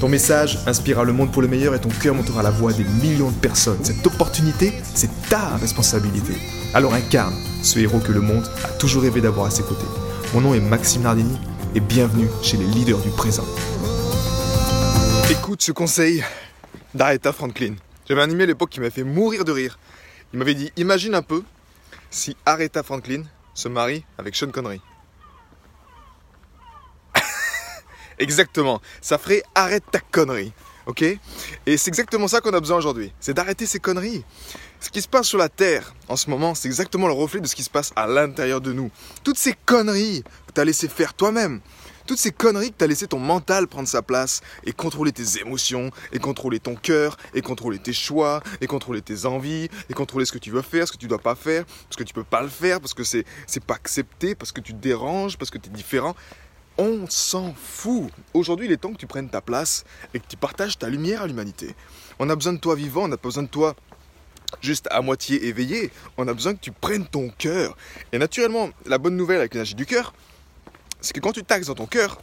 Ton message inspirera le monde pour le meilleur et ton cœur montera la voix des millions de personnes. Cette opportunité, c'est ta responsabilité. Alors incarne ce héros que le monde a toujours rêvé d'avoir à ses côtés. Mon nom est Maxime Nardini et bienvenue chez les leaders du présent. Écoute ce conseil d'Aretha Franklin. J'avais email à l'époque qui m'a fait mourir de rire. Il m'avait dit Imagine un peu si Aretha Franklin se marie avec Sean Connery. Exactement. Ça ferait arrête ta connerie. Ok? Et c'est exactement ça qu'on a besoin aujourd'hui. C'est d'arrêter ces conneries. Ce qui se passe sur la Terre en ce moment, c'est exactement le reflet de ce qui se passe à l'intérieur de nous. Toutes ces conneries que tu as laissé faire toi-même. Toutes ces conneries que tu as laissé ton mental prendre sa place et contrôler tes émotions, et contrôler ton cœur, et contrôler tes choix, et contrôler tes envies, et contrôler ce que tu veux faire, ce que tu dois pas faire, parce que tu peux pas le faire, parce que c'est pas accepté, parce que tu te déranges, parce que tu es différent. On s'en fout. Aujourd'hui, il est temps que tu prennes ta place et que tu partages ta lumière à l'humanité. On a besoin de toi vivant, on n'a pas besoin de toi juste à moitié éveillé. On a besoin que tu prennes ton cœur. Et naturellement, la bonne nouvelle avec l'énergie du cœur, c'est que quand tu taxes dans ton cœur,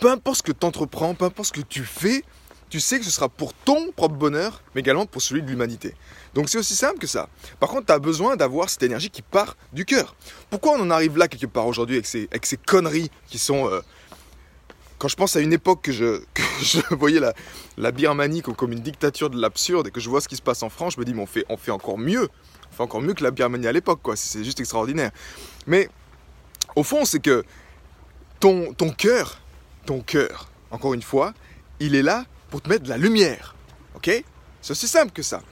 peu importe ce que tu entreprends, peu importe ce que tu fais, tu sais que ce sera pour ton propre bonheur, mais également pour celui de l'humanité. Donc c'est aussi simple que ça. Par contre, tu as besoin d'avoir cette énergie qui part du cœur. Pourquoi on en arrive là quelque part aujourd'hui avec ces, avec ces conneries qui sont... Euh, quand je pense à une époque que je, je voyais la, la Birmanie comme, une dictature de l'absurde et que je vois ce qui se passe en France, je me dis, mais on fait, on fait encore mieux. On fait encore mieux que la Birmanie à l'époque, quoi. C'est juste extraordinaire. Mais au fond, c'est que ton, ton cœur, ton cœur, encore une fois, il est là pour te mettre de la lumière. Ok? C'est aussi simple que ça.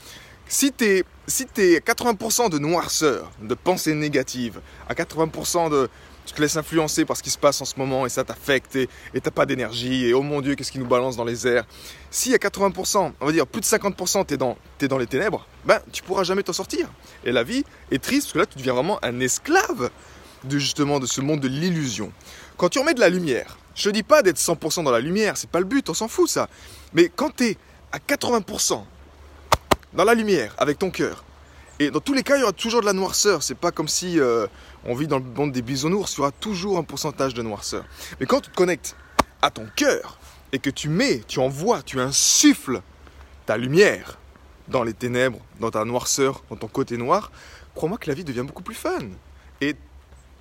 Si tu es, si es 80% de noirceur, de pensée négative, à 80% de tu te laisses influencer par ce qui se passe en ce moment et ça t'affecte et t'as pas d'énergie et oh mon dieu qu'est-ce qui nous balance dans les airs. Si à 80%, on va dire plus de 50% t'es dans, es dans les ténèbres, ben tu pourras jamais t'en sortir. Et la vie est triste parce que là tu deviens vraiment un esclave de justement de ce monde de l'illusion. Quand tu remets de la lumière, je te dis pas d'être 100% dans la lumière, c'est pas le but, on s'en fout ça. Mais quand tu es à 80% dans la lumière avec ton cœur, et dans tous les cas, il y aura toujours de la noirceur. C'est pas comme si euh, on vit dans le monde des bisounours, il y aura toujours un pourcentage de noirceur. Mais quand tu te connectes à ton cœur et que tu mets, tu envoies, tu insuffles ta lumière dans les ténèbres, dans ta noirceur, dans ton côté noir, crois-moi que la vie devient beaucoup plus fun. Et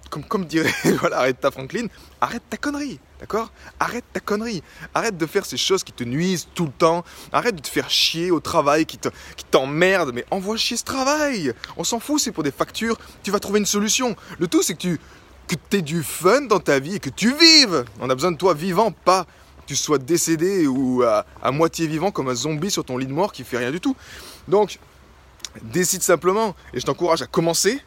comme, dirait voilà, arrête ta Franklin, arrête ta connerie, d'accord? Arrête ta connerie. Arrête de faire ces choses qui te nuisent tout le temps. Arrête de te faire chier au travail qui t'emmerde. Te, qui mais envoie chier ce travail. On s'en fout, c'est pour des factures. Tu vas trouver une solution. Le tout, c'est que tu que aies du fun dans ta vie et que tu vives. On a besoin de toi vivant, pas que tu sois décédé ou à, à moitié vivant comme un zombie sur ton lit de mort qui fait rien du tout. Donc, décide simplement et je t'encourage à commencer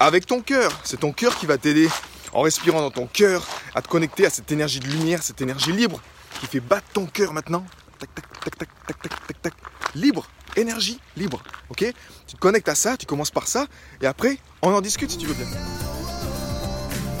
avec ton cœur. C'est ton cœur qui va t'aider en respirant dans ton cœur à te connecter à cette énergie de lumière, cette énergie libre qui fait battre ton cœur maintenant. Tac, tac, tac, tac, tac, tac, tac, tac. Libre, énergie libre. Ok? Tu te connectes à ça, tu commences par ça et après, on en discute si tu veux bien.